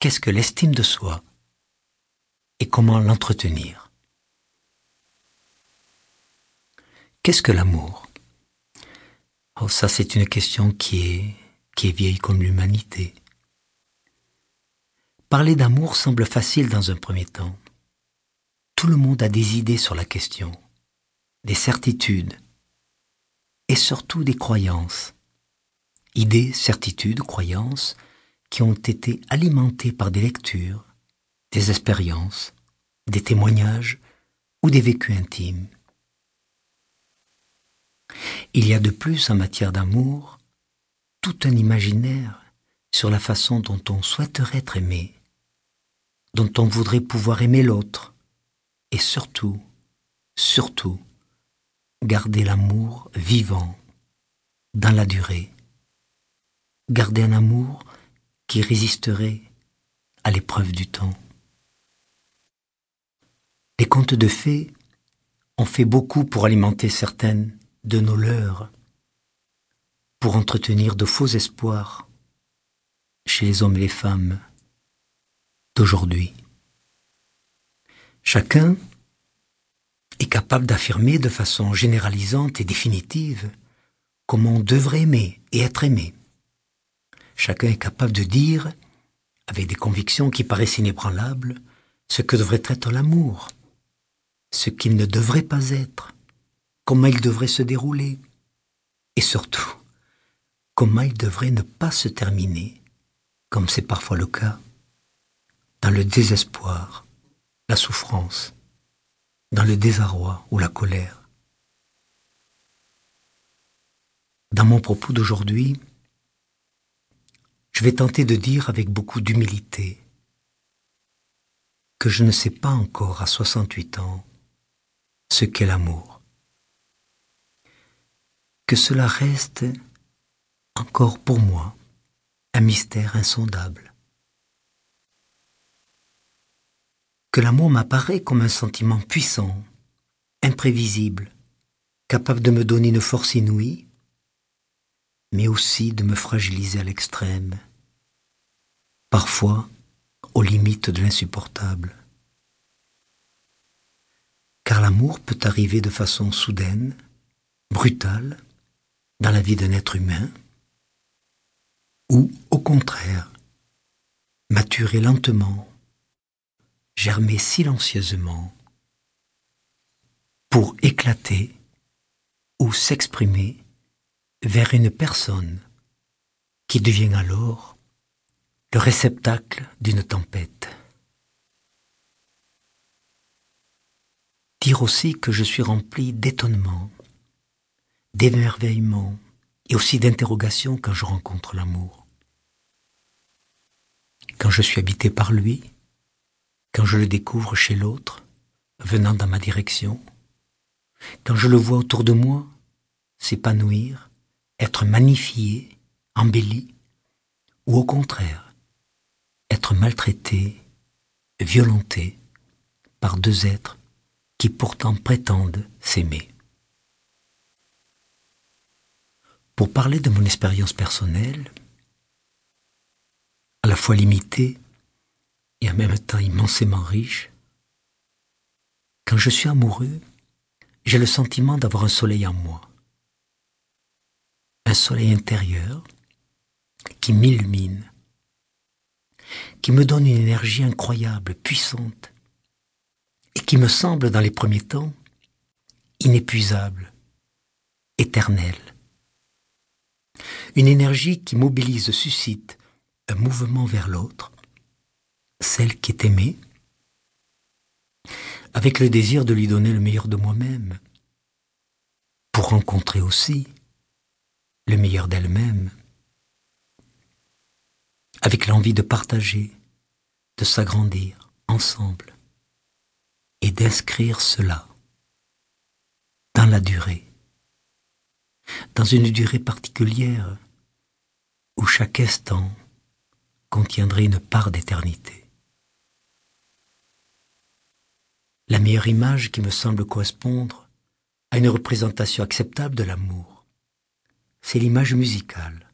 qu'est-ce que l'estime de soi et comment l'entretenir? Qu'est-ce que l'amour? Oh, ça c'est une question qui est, vieille comme l'humanité. Parler d'amour semble facile dans un premier temps. Tout le monde a des idées sur la question, des certitudes et surtout des croyances. Idées, certitudes, croyances qui ont été alimentées par des lectures, des expériences, des témoignages ou des vécus intimes. Il y a de plus en matière d'amour tout un imaginaire sur la façon dont on souhaiterait être aimé, dont on voudrait pouvoir aimer l'autre, et surtout, surtout, garder l'amour vivant dans la durée, garder un amour qui résisterait à l'épreuve du temps. Les contes de fées ont fait beaucoup pour alimenter certaines de nos leurs, pour entretenir de faux espoirs chez les hommes et les femmes d'aujourd'hui. Chacun est capable d'affirmer de façon généralisante et définitive comment on devrait aimer et être aimé. Chacun est capable de dire, avec des convictions qui paraissent inébranlables, ce que devrait être l'amour, ce qu'il ne devrait pas être, comment il devrait se dérouler, et surtout, comment il devrait ne pas se terminer, comme c'est parfois le cas, dans le désespoir, la souffrance, dans le désarroi ou la colère. Dans mon propos d'aujourd'hui, je vais tenter de dire avec beaucoup d'humilité que je ne sais pas encore à 68 ans ce qu'est l'amour que cela reste encore pour moi un mystère insondable. Que l'amour m'apparaît comme un sentiment puissant, imprévisible, capable de me donner une force inouïe, mais aussi de me fragiliser à l'extrême, parfois aux limites de l'insupportable. Car l'amour peut arriver de façon soudaine, brutale, dans la vie d'un être humain, ou au contraire, maturer lentement, germer silencieusement, pour éclater ou s'exprimer vers une personne qui devient alors le réceptacle d'une tempête. Dire aussi que je suis rempli d'étonnement, d'émerveillement et aussi d'interrogation quand je rencontre l'amour. Quand je suis habité par lui, quand je le découvre chez l'autre, venant dans ma direction, quand je le vois autour de moi s'épanouir, être magnifié, embelli, ou au contraire, être maltraité, violenté par deux êtres qui pourtant prétendent s'aimer. pour parler de mon expérience personnelle, à la fois limitée et en même temps immensément riche. Quand je suis amoureux, j'ai le sentiment d'avoir un soleil en moi, un soleil intérieur qui m'illumine, qui me donne une énergie incroyable, puissante, et qui me semble dans les premiers temps inépuisable, éternelle une énergie qui mobilise, suscite un mouvement vers l'autre, celle qui est aimée, avec le désir de lui donner le meilleur de moi-même, pour rencontrer aussi le meilleur d'elle-même, avec l'envie de partager, de s'agrandir ensemble et d'inscrire cela dans la durée dans une durée particulière où chaque instant contiendrait une part d'éternité. La meilleure image qui me semble correspondre à une représentation acceptable de l'amour, c'est l'image musicale.